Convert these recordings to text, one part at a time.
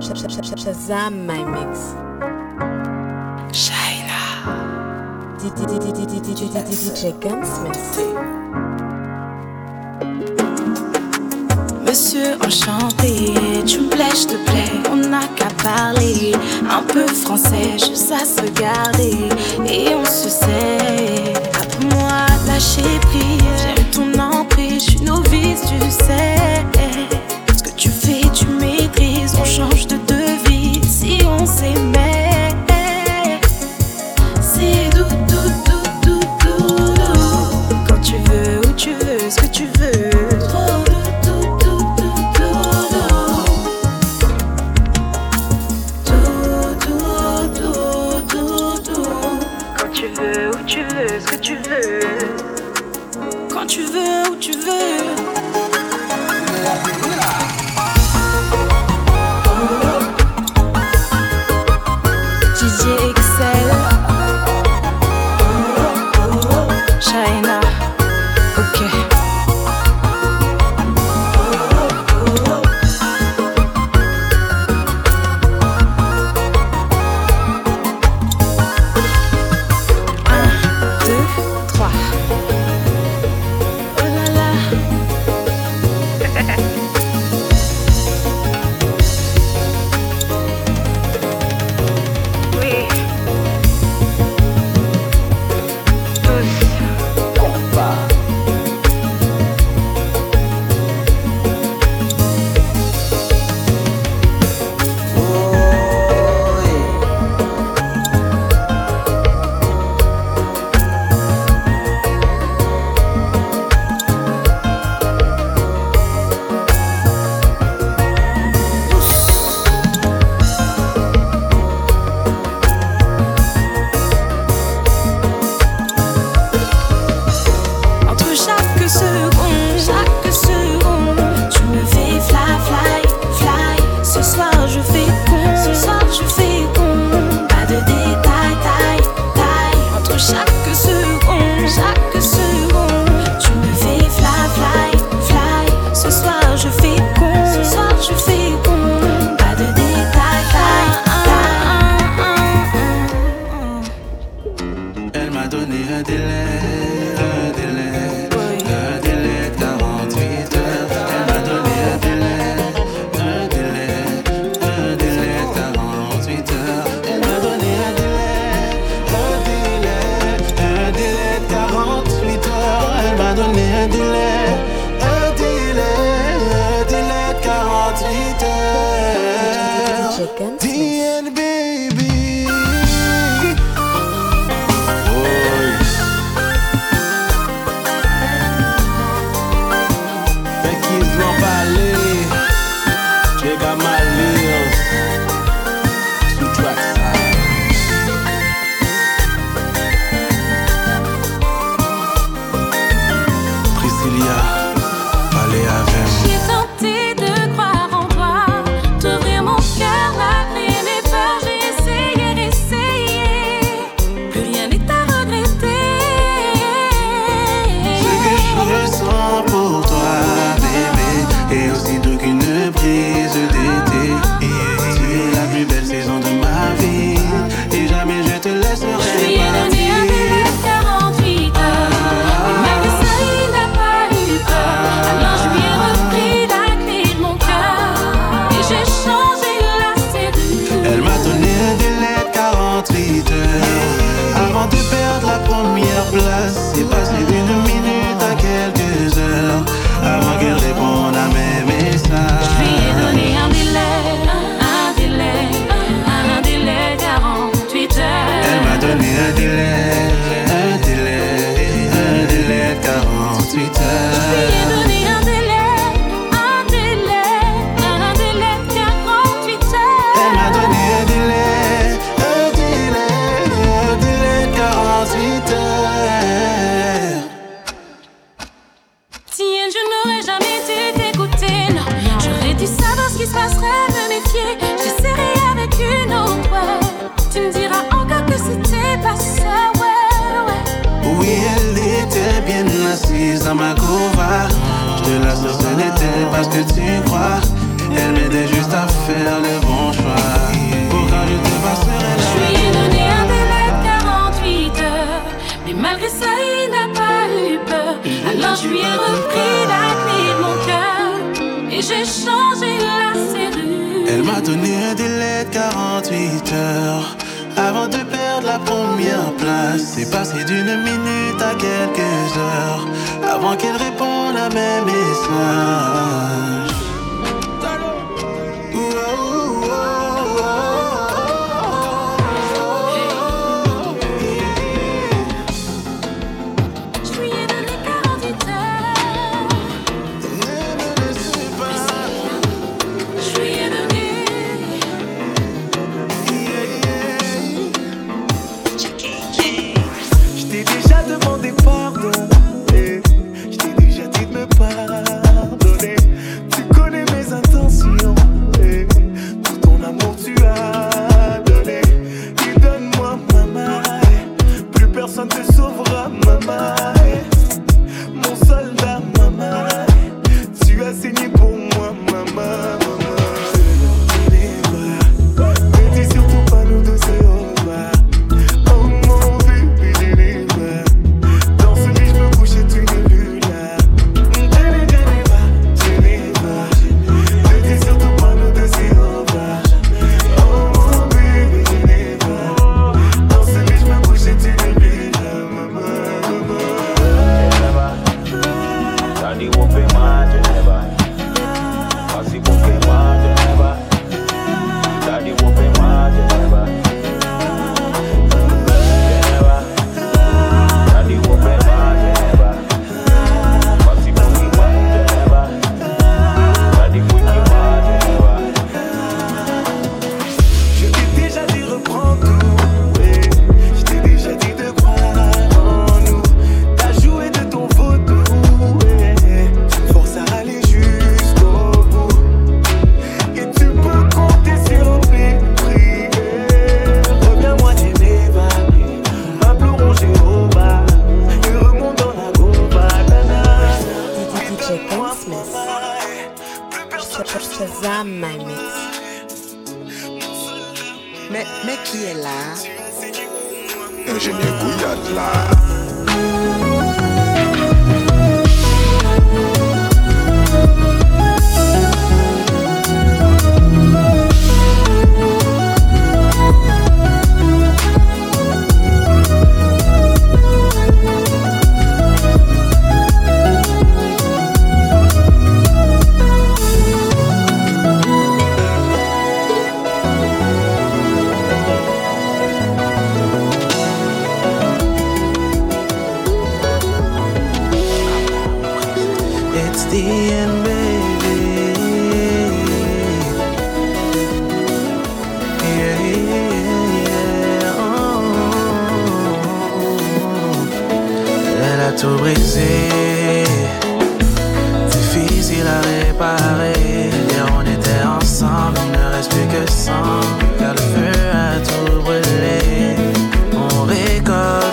Shazam my mix. Shaina. DJ Gunsmith. Monsieur enchanté, tu me plais, je te plais, on n'a qu'à parler. Un peu français, juste à se garder, et on se sait. Après moi, lâcher prise, j'aime ton emprise, je suis novice, tu sais on change de devis si on s'aime.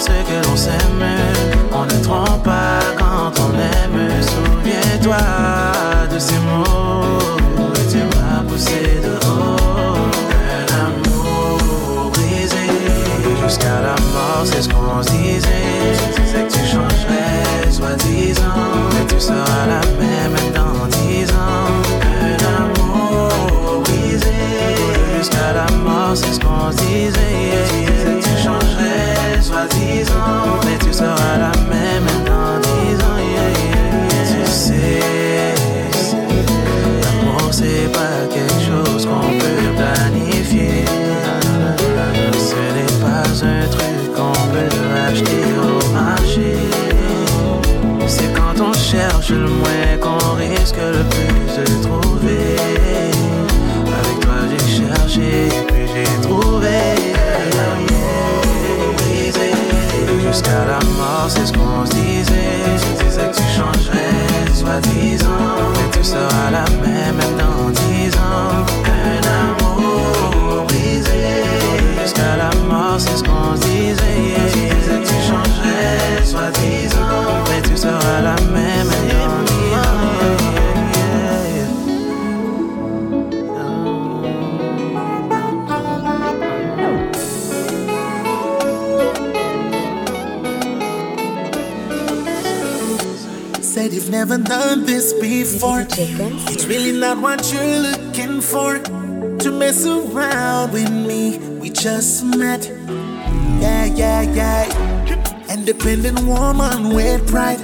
Récolte ce que l'on sème. On Never done this before. It's really not what you're looking for. To mess around with me, we just met. Yeah, yeah, yeah. Independent woman with pride.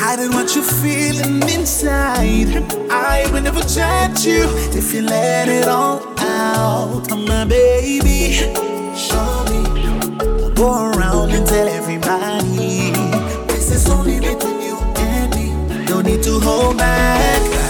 Hiding what you're feeling inside. I will never judge you if you let it all out. My baby, show me. Go around and tell everyone. to hold back.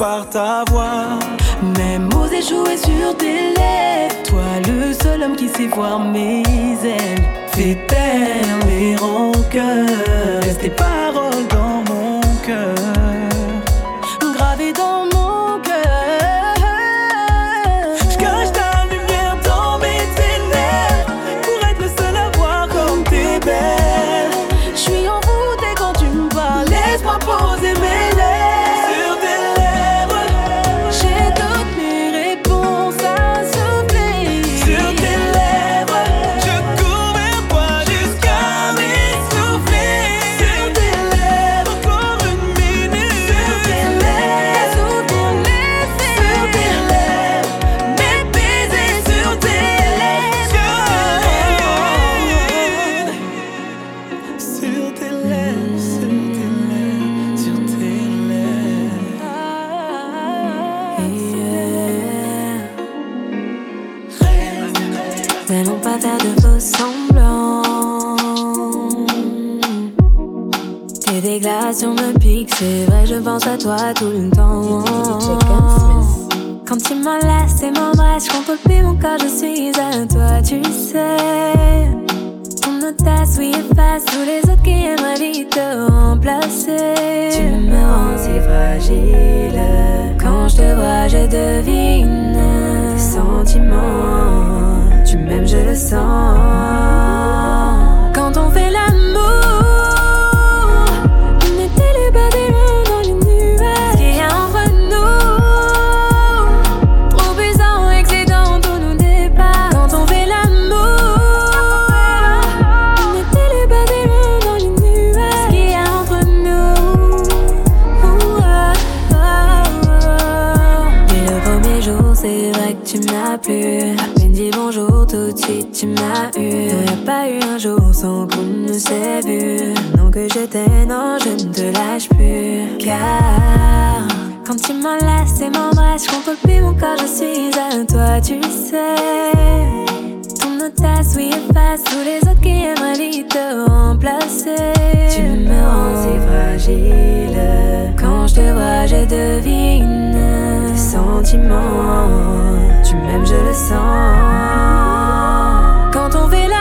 par ta voix. Même oser jouer sur tes lèvres, toi le seul homme qui sait voir mes ailes. Fais taire mes rancœurs, laisse tes paroles dans mon cœur. C'est vrai, je pense à toi tout le temps. Quand tu m'enlaces et m'embrasses, je contrôle plus mon corps, je suis à toi, tu sais. Ton audace, oui, efface tous les autres qui aimeraient vite te remplacer. Tu me rends si fragile. Quand je te vois, je devine tes sentiments. Tu m'aimes, je le sens. Quand on fait la sans qu'on ne s'est vu. Non, que je t'aime, non, je ne te lâche plus. Car quand tu m'enlaces et m'embrasses, je contrôle plus mon corps, je suis à toi, tu sais. Ton audace, oui, efface tous les autres qui aimeraient te remplacer. Tu me rends si fragile. Quand je te vois, je devine tes sentiments. Tu m'aimes, je le sens. Quand on fait l'amour,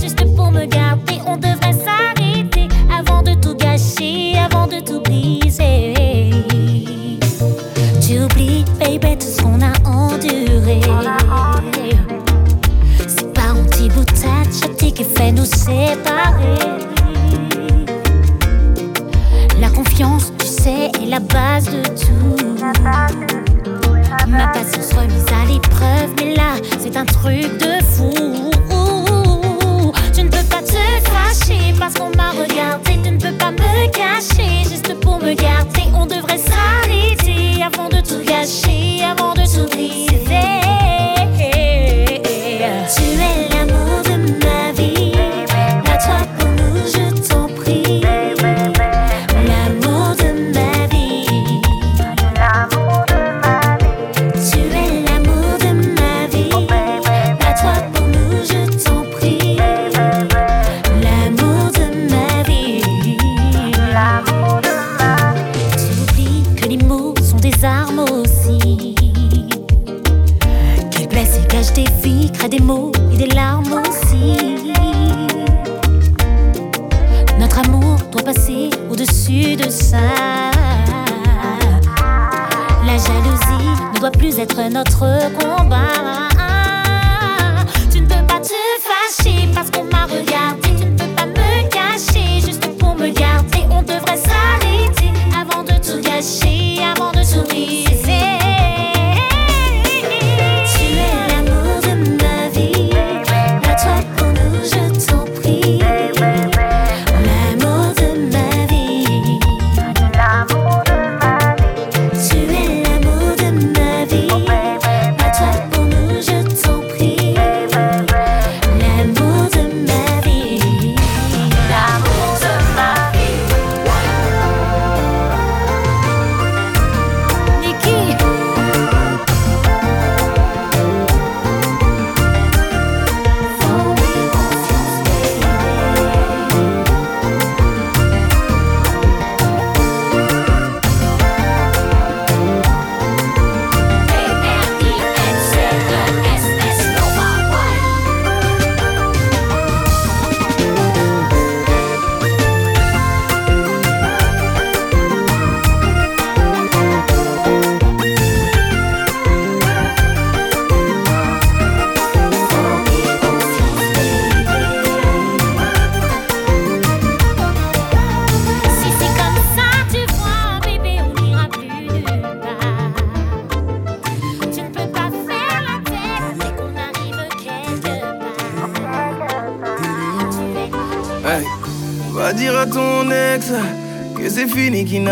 juste pour me garder. On devrait s'arrêter avant de tout gâcher, avant de tout briser. Tu oublies, baby, tout ce qu'on a enduré. C'est pas un petit bout de tête qui fait nous séparer. La confiance, tu sais, est la base de tout. Ma patience remise à l'épreuve, mais là, c'est un truc de fou. On devrait s'arrêter avant de tout gâcher,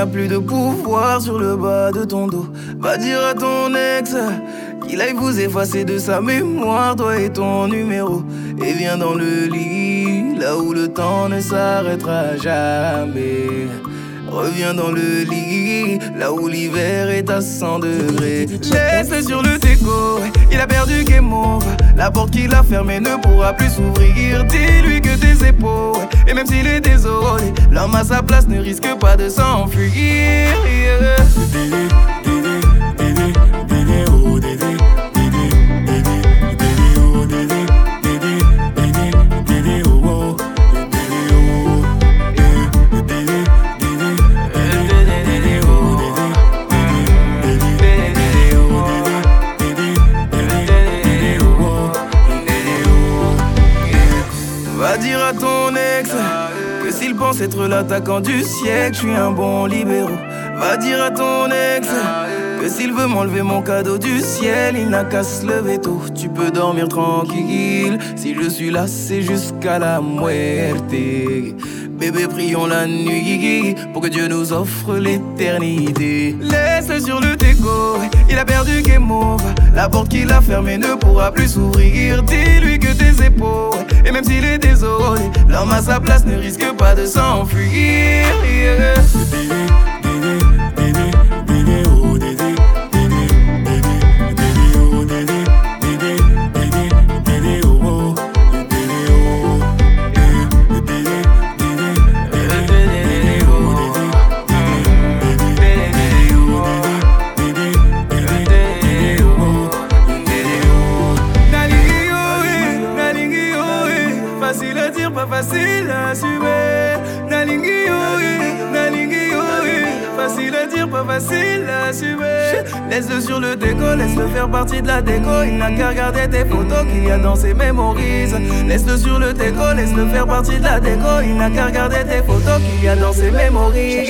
plus de pouvoir sur le bas de ton dos. Va dire à ton ex qu'il aille vous effacer de sa mémoire, toi et ton numéro. Et viens dans le lit, là où le temps ne s'arrêtera jamais. Reviens dans le lit, là où l'hiver est à 100 degrés. Laisse sur le il a perdu game over. La porte qu'il a fermée ne pourra plus s'ouvrir. Dis-lui que tes épaules, et même s'il est désolé, l'homme à sa place ne risque pas de s'enfuir. L'attaquant du siècle, je suis un bon libéraux. Va dire à ton ex que s'il veut m'enlever mon cadeau du ciel, il n'a qu'à se lever tôt. Tu peux dormir tranquille. Si je suis là, c'est jusqu'à la muerte. Bébé, prions la nuit pour que Dieu nous offre l'éternité. Laisse-le sur le déco, il a perdu game over. La porte qu'il a fermée ne pourra plus s'ouvrir. Dis-lui que tes épaules, et même s'il est désolé, l'homme à sa place ne risque pas de s'enfuir. Déco. Il n'a qu'à regarder tes photos qu'il y a dans ses mémorises. Laisse-le sur le déco, laisse-le faire partie de la déco. Il n'a qu'à regarder tes photos qu'il y a dans ses mémorises.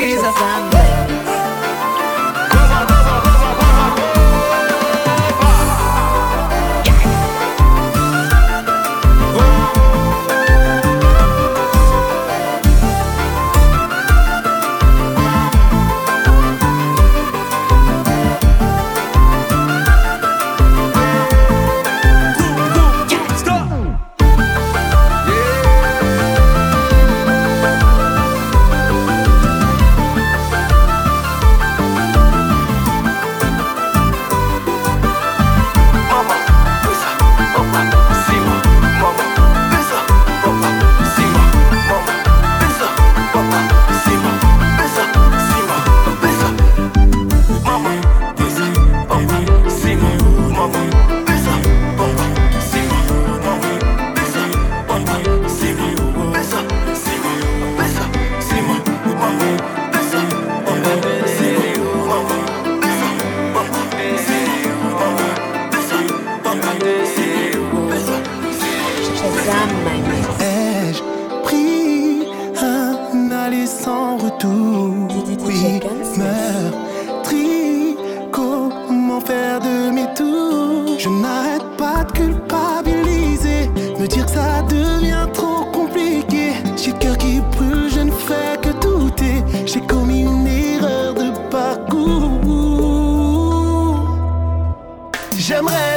J'aimerais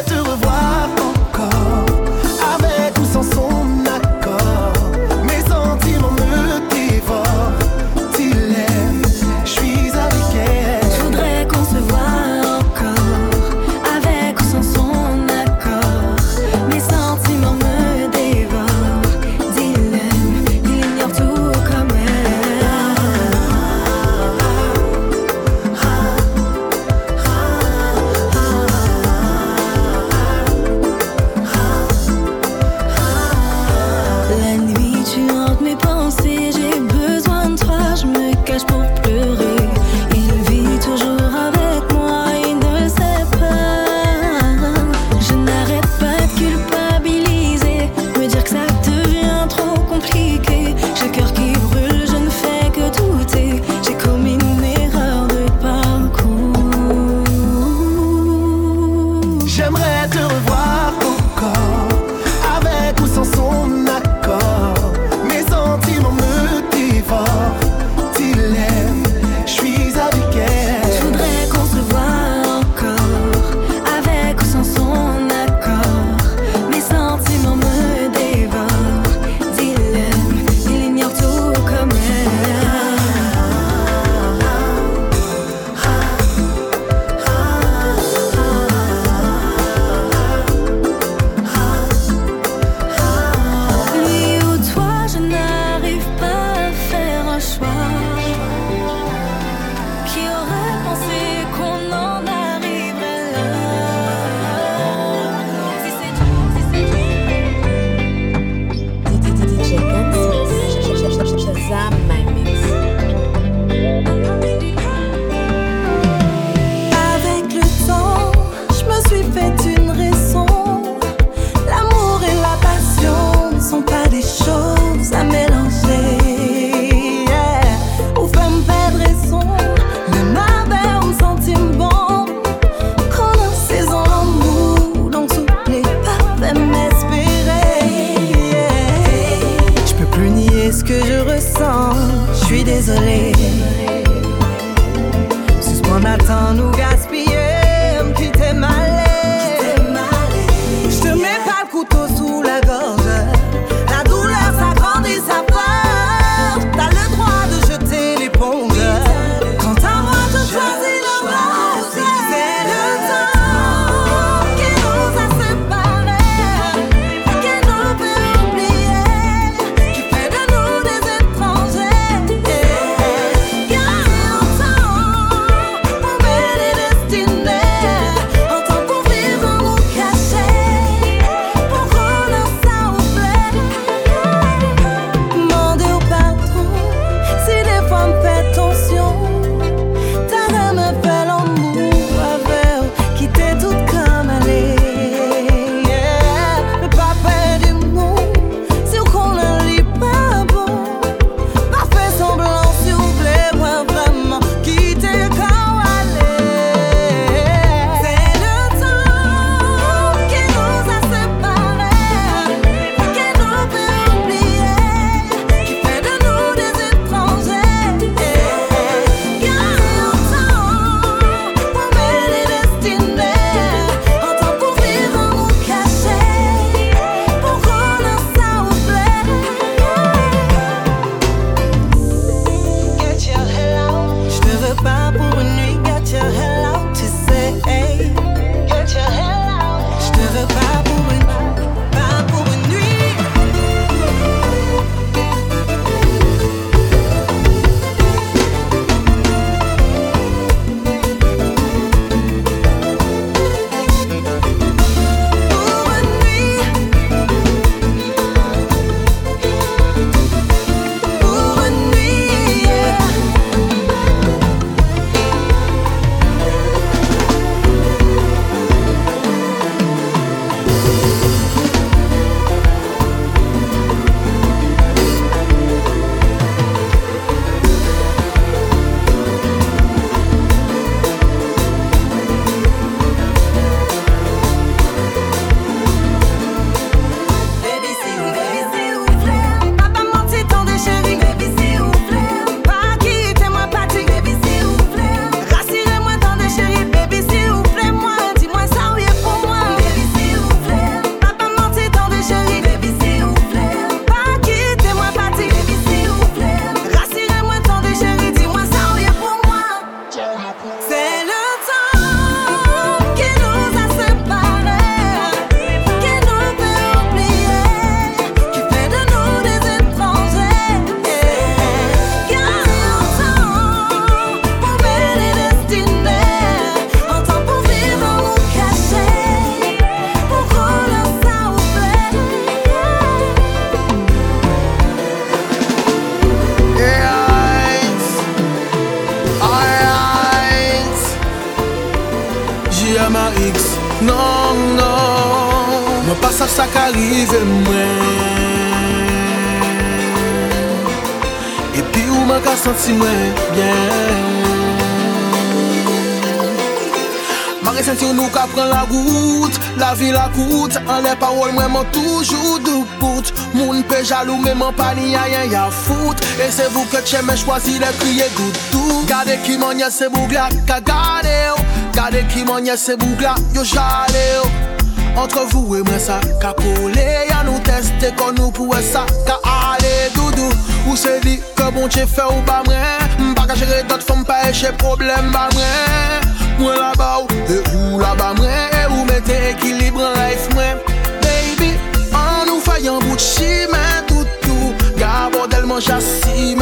facile e kriye goudou Gade ki manye se bougla ka oh. gade yo Gade ki manye se bougla yo jale yo oh. Entre vous et moi ça ka pole Ya nou teste kon nou pou e sa ka ale doudou. Ou se di ke bon che fe ou ba mwen Mpa ka jere dot fom pa e che problem ba mwen Mwen la ba ou e ou la ba mwen ou mette life mwen Baby, an nou fayan bout chime Tout tou, ga bordel manja si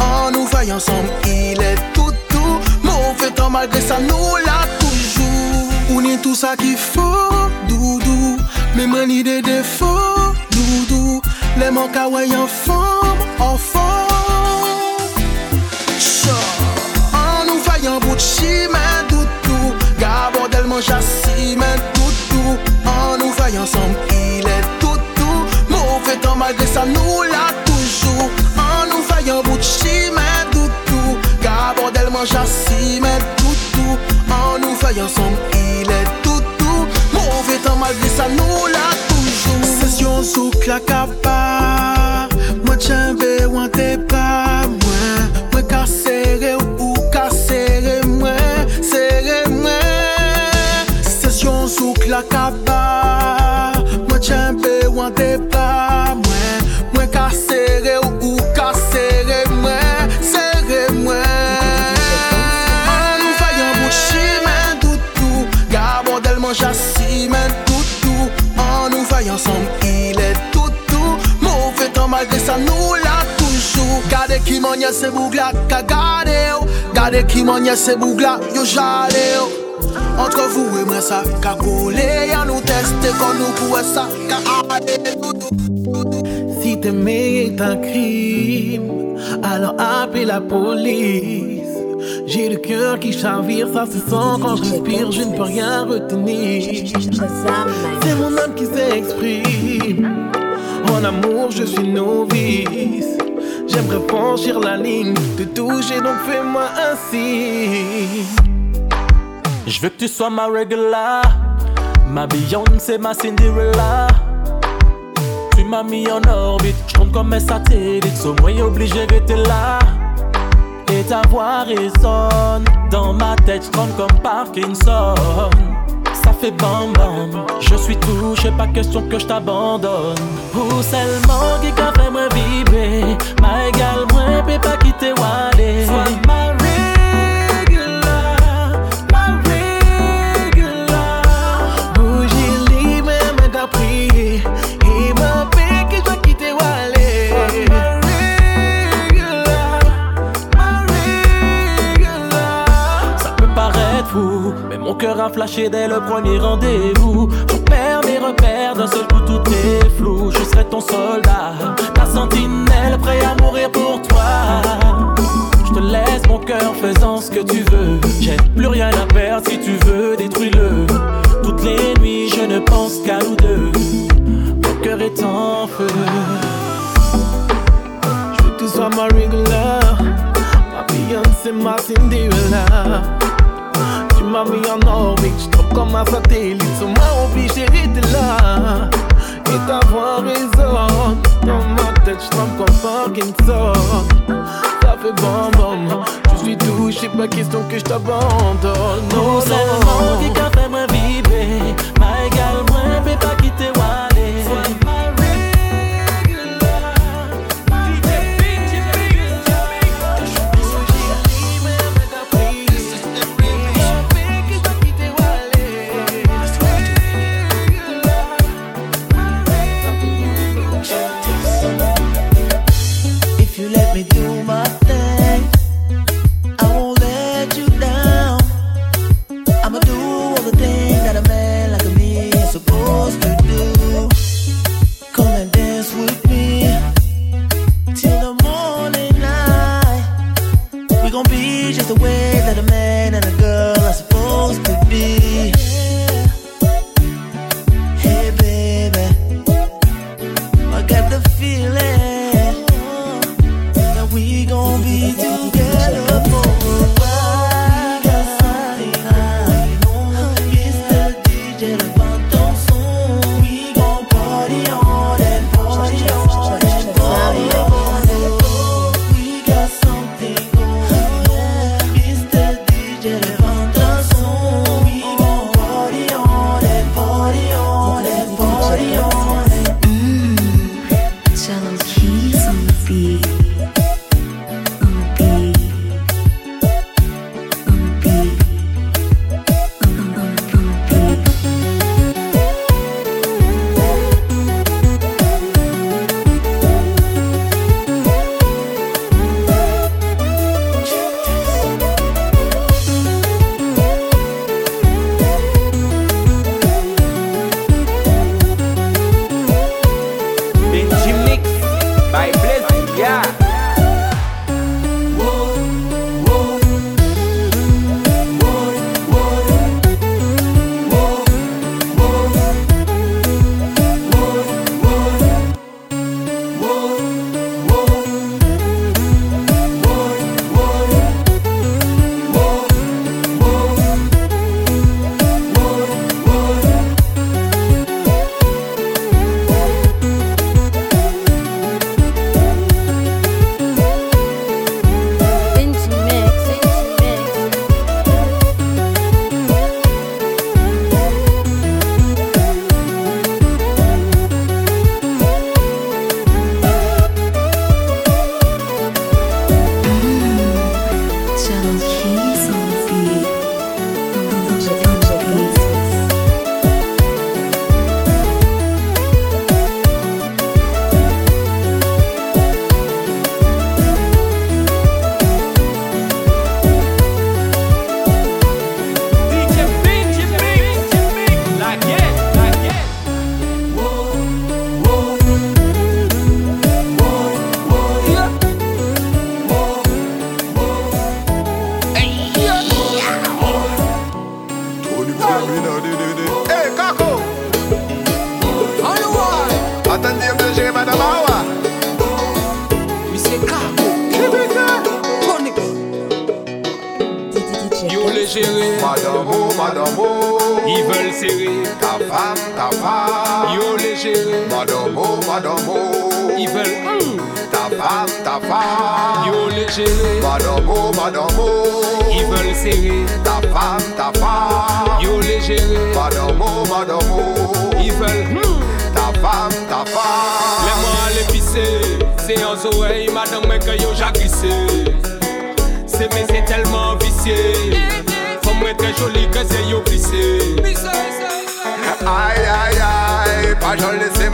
en nous veille ensemble. Il est tout tout mauvais temps malgré ça nous l'a toujours. On est tout ça qu'il faut, doudou. Mais mani des défauts, doudou. Les manques à en forme, en forme. En nous veille en bout de chimène, doudou. Gabordel mange à cimène, doudou. En nous veille ensemble, il est tout tout mauvais temps malgré ça nous l'a toujours yon bout chimè toutou. Ka bordel man toutou. An nou fè yon som ilè toutou. Mouve tan malvi sa nou la toujou Sesyon sou klak apa Mwen tjenbe wan te pa mwen Mwen ka sere ou ka sere mwen Sere mwen Sesyon sou klak apa Mwen tjenbe wan te pa mwen Mwen ka sere Ensemble. Il est toutou Mauvais temps malgré ça nous l'a toujours. Gade ki manye se bougla ka gade yo Gade se bougla yo jale yo Entre vous et moi ça ka kole Ya nou teste kon nou pouwe sa Si t'aimer est un crime, alors appelez la police. J'ai le cœur qui chavire, ça se sent quand je respire, je ne peux rien retenir. C'est mon âme qui s'exprime. En amour, je suis novice. J'aimerais franchir la ligne, te toucher, donc fais-moi ainsi. Je veux que tu sois ma regular, ma Beyoncé, ma Cinderella. Tu m'as mis en orbite, je compte comme un satellite, au moins obligé d'être là. Ta voix résonne dans ma tête, je comme Parkinson. Ça fait bam bam, je suis touché, pas question que je t'abandonne. Ou seulement qui a fait moi vibrer, ma égale, moi, peut pas quitter Wally. Mais mon cœur a flashé dès le premier rendez-vous. Je perds mes repères, d'un seul coup tout est flou. Je serai ton soldat, ta sentinelle, prêt à mourir pour toi. Je te laisse mon cœur faisant ce que tu veux. J'ai plus rien à perdre si tu veux, détruis-le. Toutes les nuits, je ne pense qu'à nous deux. Mon cœur est en feu. Je veux que tu sois ma regular. Ma Beyoncé, ma Cinderella. M'as mis en orbite, je comme un satellite. Moi, obligé d'être là. Et ta voix résonne. Dans ma tête, je comme Parkinson. Ça fait bon, bon. Je suis touché, pas question que je t'abandonne. Non, Non seulement qui non. qu'a fait moi vibrer Ma égale moi peut pas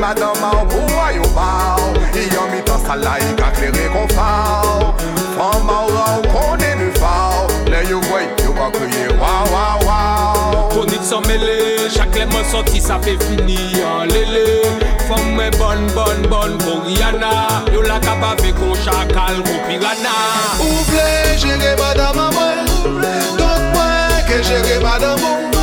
la daman pou a yo baw Yon mi tan sa la yi ka klere kon faw Fan ma ou a ou konen nou faw Le yo vwe yo pa kriye waw waw waw Konit san mele, chak le man soti sa pe fini an lele Fan mwen bon bon bon kon riyana Yo la ka bave kon chakal kon pirana Ou vle jere madama mwen Donk mwen ke jere madama mwen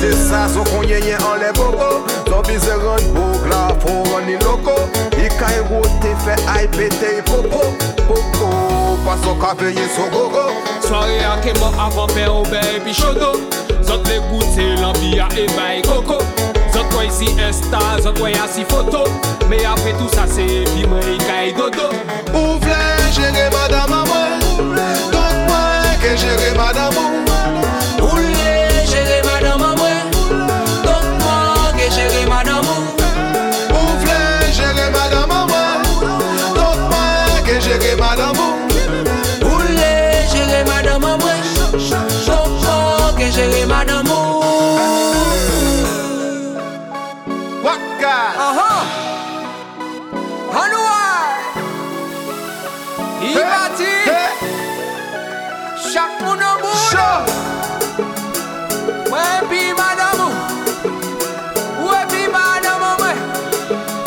te sa so konyenye an le boko Zon bize ron bok la fon ron ni loko. I kay rote e fe ay pete i popo. Popo, paso ka peye so gogo. Soare a kemo avan pe obe epi chodo Zon te goute l'anvi a eva e koko. Zon kwa isi esta, zon kwa yasi foto. Me apre tout sa se epi mwen i kay dodo. Ou vle jere madama?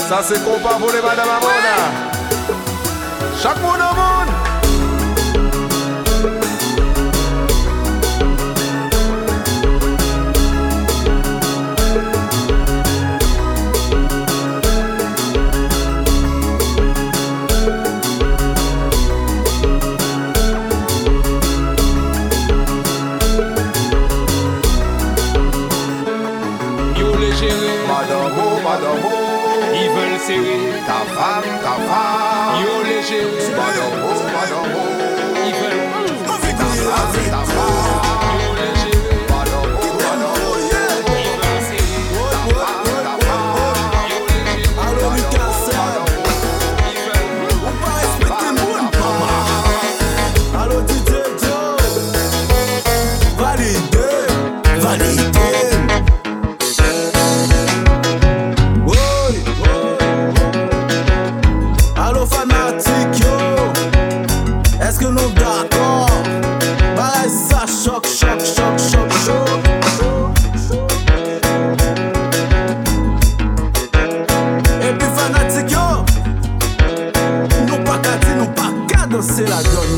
Ça c'est compas pour les Madame Amona. Chaque monde c'est la donne.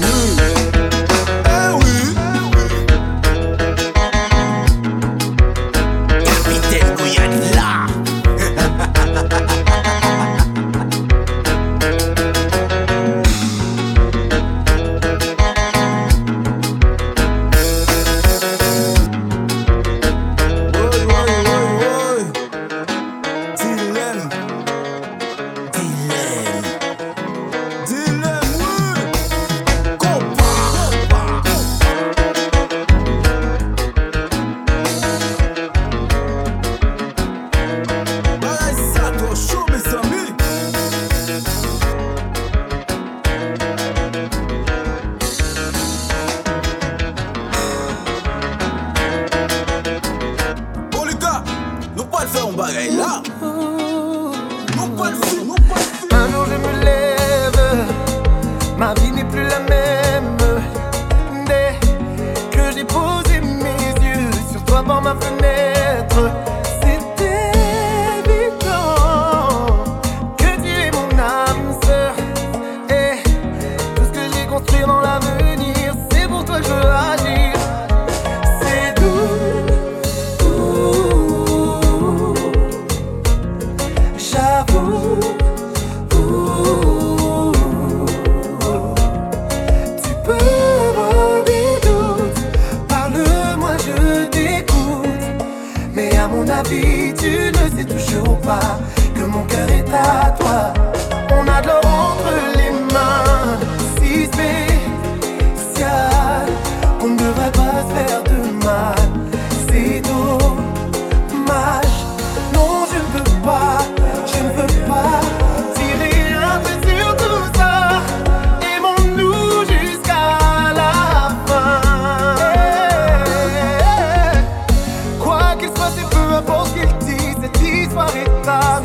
Dit, cette histoire est à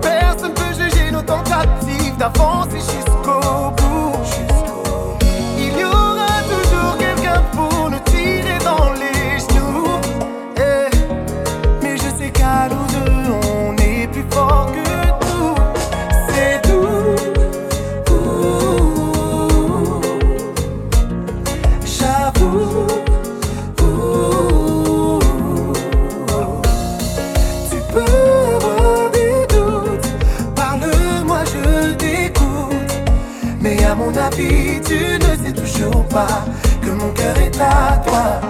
Personne peut juger nos tentatives d'avancer jusqu'au que mon cœur est à toi.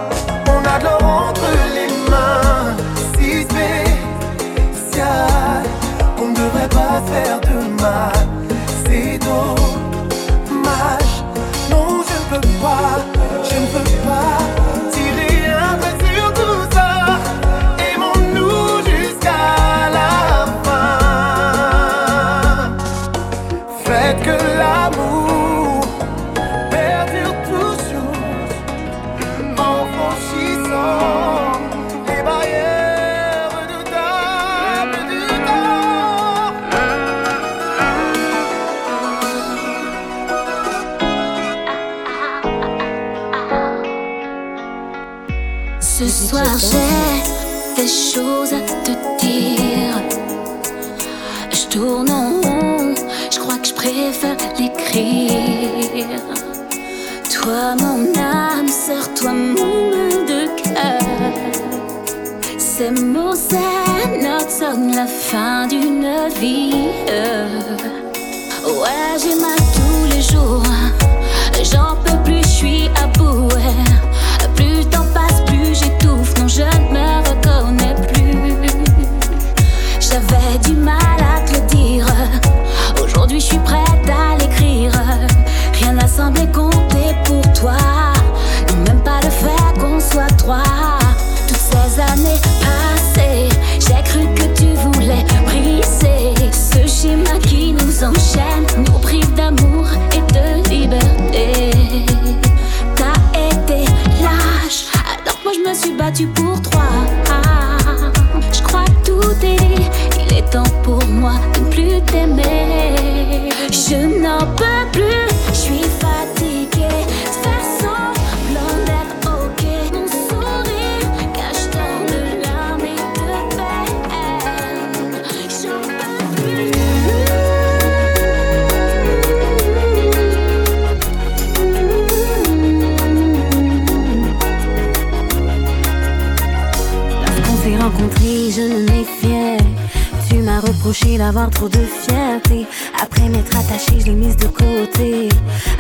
On a de l'or entre les mains, si spécial qu'on ne devrait pas faire de mal. C'est dommage, Semblé compter pour toi. Même pas le fait qu'on soit trois. Toutes ces années passées, j'ai cru que tu voulais briser ce schéma qui nous enchaîne, nous prive d'amour et de liberté. T'as été lâche, alors que moi je me suis battue pour toi. D'avoir trop de fierté. Après m'être attachée, je l'ai mise de côté.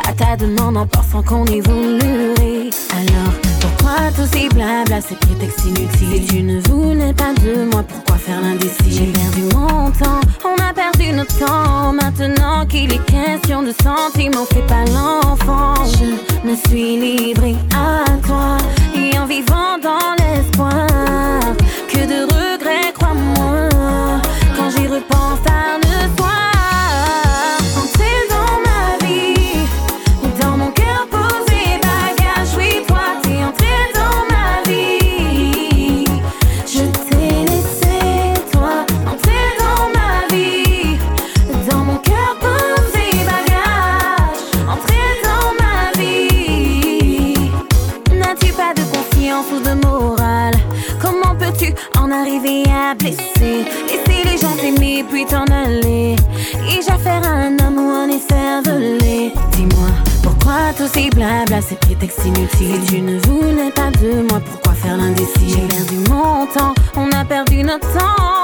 À ta demande, en pensant qu'on évoluerait. Alors, pourquoi tous ces blabla, ces prétextes inutiles? Si tu ne voulais pas de moi, pourquoi faire l'indécis J'ai perdu mon temps, on a perdu notre temps. Maintenant qu'il est question de sentiments, fais pas l'enfant. Je me suis livrée à toi. Et en vivant dans l'espoir que de j'y repense tard le blabla, ces prétextes inutiles. Si tu ne voulais pas de moi, pourquoi faire l'indécis J'ai perdu mon temps, on a perdu notre temps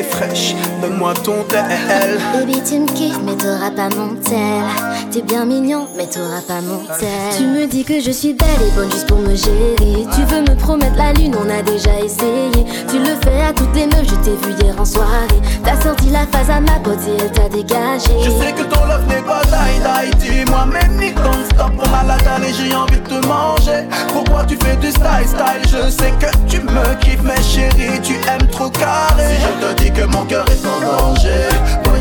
t'es fraîche, donne-moi ton tel. Baby, tu me kiffes, mais t'auras pas mon tel. T'es bien mignon, mais t'auras pas mon tel. Tu me dis que je suis belle et bonne juste pour me gérer. Tu veux me promettre la lune, on a déjà essayé. Tu le fais à toutes les meufs, je t'ai vu hier en soirée. T'as sorti la phase à ma pote et elle t'a dégagé. Je sais que ton love n'est pas die die Dis-moi même ni non-stop On a la dalle et j'ai envie de te manger Pourquoi tu fais du style style? Je sais que tu me kiffes mais chérie Tu aimes trop carré Si je te dis que mon cœur est en danger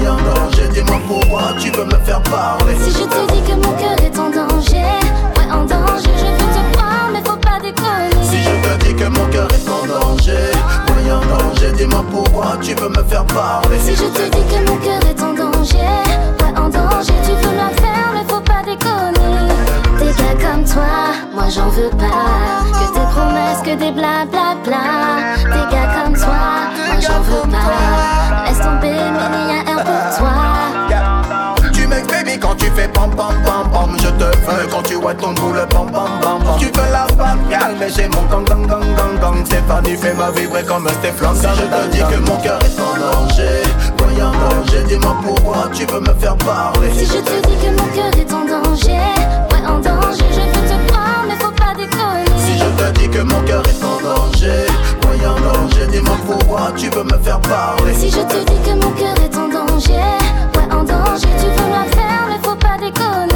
Danger. Dis-moi pourquoi tu veux me faire parler. Si je te dis que mon cœur est en danger, ouais en danger, je veux te prendre, mais faut pas déconner. Si je te dis que mon cœur est en danger Voyant danger. Dis-moi pourquoi tu veux me faire parler. Si je te dis que mon cœur est en danger, ouais en danger, tu veux la faire, Des gars comme toi, moi j'en veux pas. Que tes promesses, que des blablabla. Des gars comme toi, moi j'en veux pas. Laisse tomber, mais il y a un pour toi. Fais pam pam pam pam. Je te veux quand tu vois ton boule pam pam pam pam. Tu veux la bagarre mais j'ai mon gang gang gang gang gang. Stéphanie fait ma vibrer comme un Stéphane Si je te dis que mon cœur est en danger Voyant danger dis-moi pourquoi tu veux me faire parler? Si je te dis que mon cœur est en danger, ouais en danger, je veux te prendre, mais faut pas déconner. Si je te dis que mon cœur est en danger Voyant danger dis-moi pourquoi tu veux me faire parler? Si je te dis que mon cœur est en danger, ouais en danger, tu veux la faire,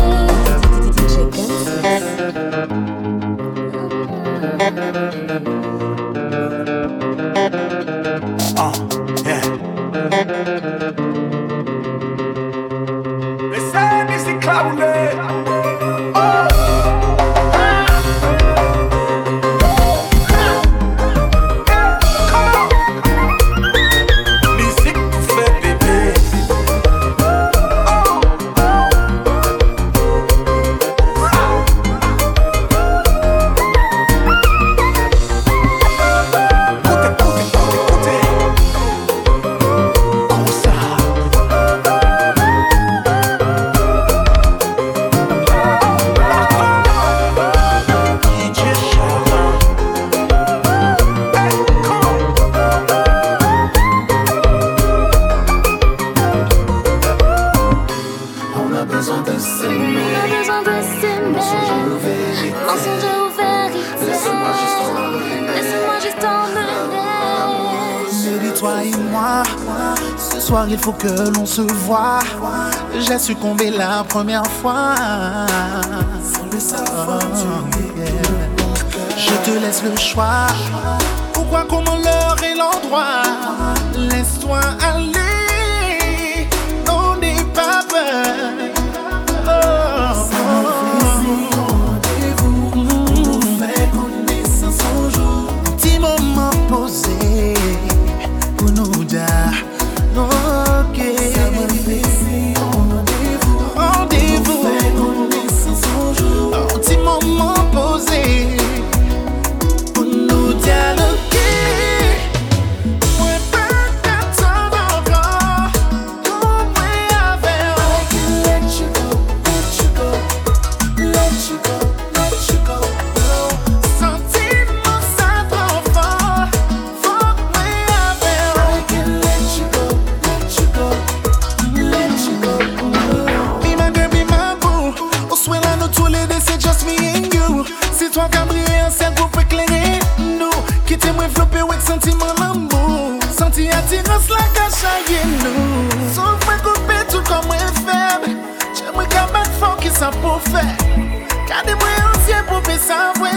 faut que l'on se voit. J'ai succombé la première fois. Ah, Je te laisse le choix. Pourquoi, comment, l'heure et l'endroit? Laisse-toi aller. time when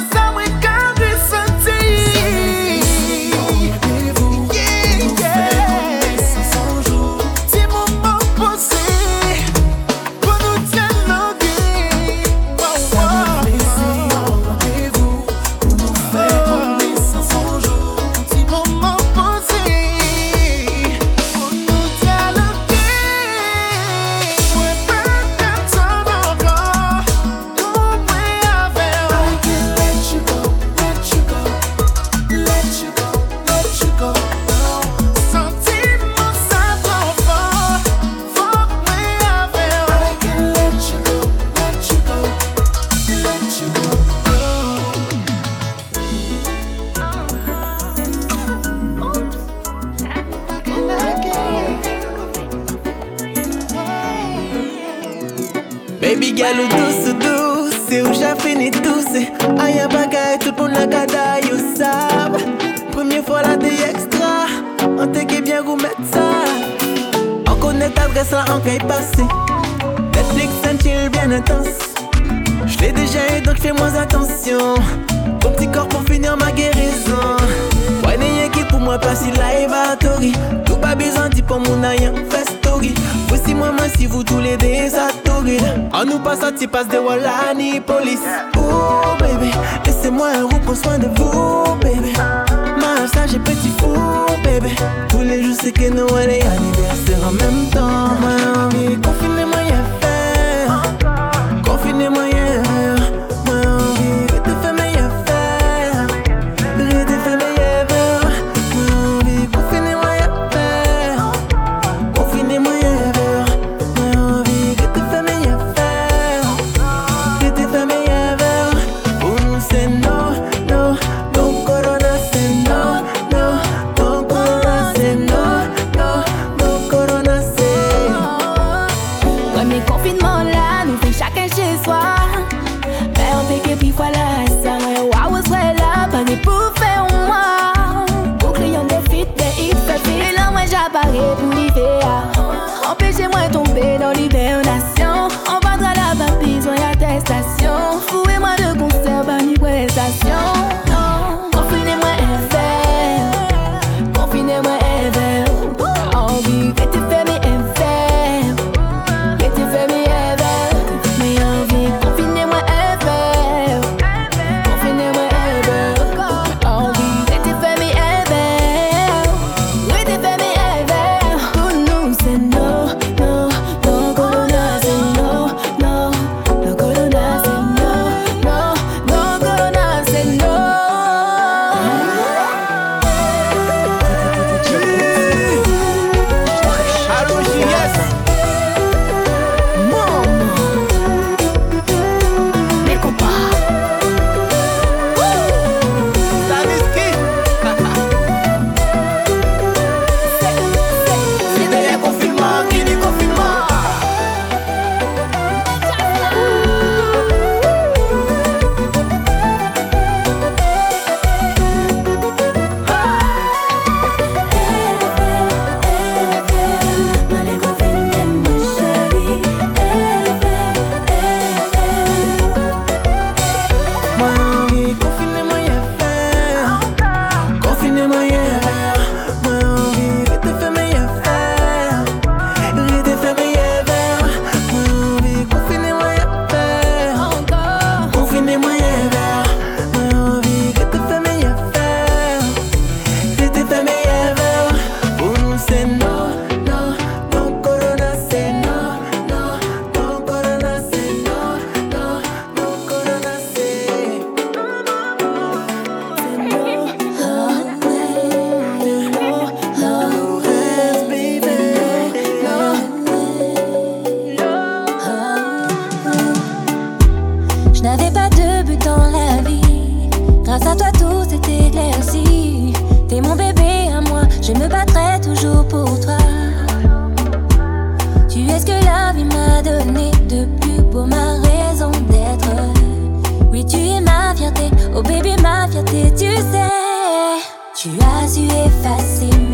n'avais pas de but dans la vie. Grâce à toi, tout s'est éclairci. T'es mon bébé à moi, je me battrai toujours pour toi. Tu es ce que la vie m'a donné de plus beau, ma raison d'être. Oui, tu es ma fierté, oh bébé, ma fierté, tu sais. Tu as su effacer